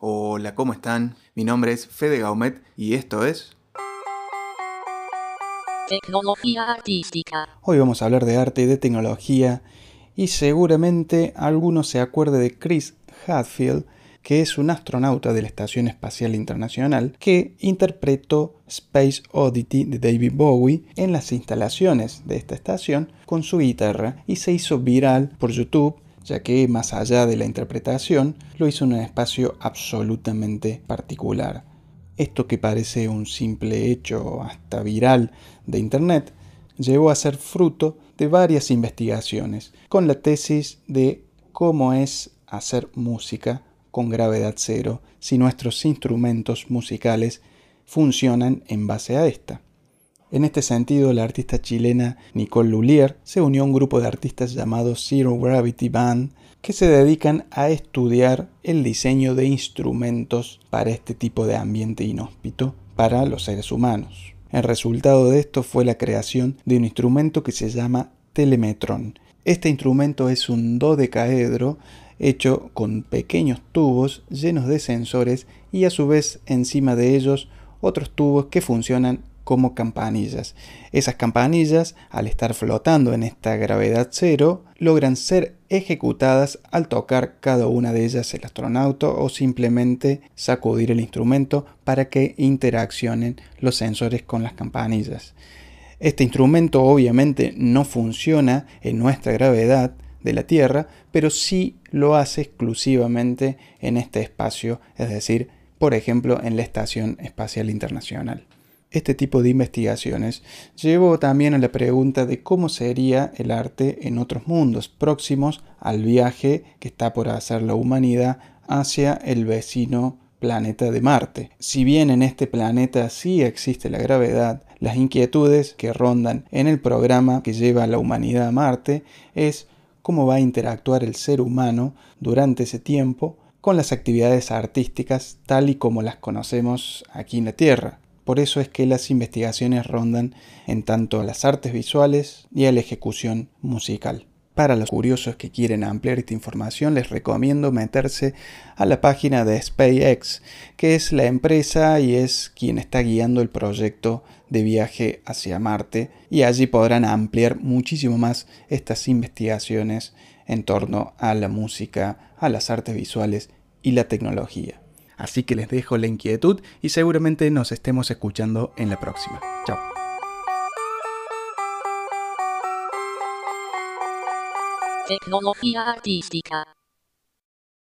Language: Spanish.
Hola, ¿cómo están? Mi nombre es Fede Gaumet y esto es... Tecnología artística. Hoy vamos a hablar de arte y de tecnología y seguramente alguno se acuerde de Chris Hadfield, que es un astronauta de la Estación Espacial Internacional que interpretó Space Oddity de David Bowie en las instalaciones de esta estación con su guitarra y se hizo viral por YouTube ya que más allá de la interpretación, lo hizo en un espacio absolutamente particular. Esto que parece un simple hecho hasta viral de Internet, llevó a ser fruto de varias investigaciones, con la tesis de cómo es hacer música con gravedad cero si nuestros instrumentos musicales funcionan en base a esta. En este sentido, la artista chilena Nicole Lulier se unió a un grupo de artistas llamado Zero Gravity Band que se dedican a estudiar el diseño de instrumentos para este tipo de ambiente inhóspito para los seres humanos. El resultado de esto fue la creación de un instrumento que se llama Telemetron. Este instrumento es un dodecaedro hecho con pequeños tubos llenos de sensores y a su vez encima de ellos otros tubos que funcionan como campanillas. Esas campanillas, al estar flotando en esta gravedad cero, logran ser ejecutadas al tocar cada una de ellas el astronauta o simplemente sacudir el instrumento para que interaccionen los sensores con las campanillas. Este instrumento obviamente no funciona en nuestra gravedad de la Tierra, pero sí lo hace exclusivamente en este espacio, es decir, por ejemplo, en la Estación Espacial Internacional. Este tipo de investigaciones llevó también a la pregunta de cómo sería el arte en otros mundos próximos al viaje que está por hacer la humanidad hacia el vecino planeta de Marte. Si bien en este planeta sí existe la gravedad, las inquietudes que rondan en el programa que lleva a la humanidad a Marte es cómo va a interactuar el ser humano durante ese tiempo con las actividades artísticas tal y como las conocemos aquí en la Tierra. Por eso es que las investigaciones rondan en tanto a las artes visuales y a la ejecución musical. Para los curiosos que quieren ampliar esta información, les recomiendo meterse a la página de SpaceX, que es la empresa y es quien está guiando el proyecto de viaje hacia Marte, y allí podrán ampliar muchísimo más estas investigaciones en torno a la música, a las artes visuales y la tecnología. Así que les dejo la inquietud y seguramente nos estemos escuchando en la próxima. Chao. Tecnología artística.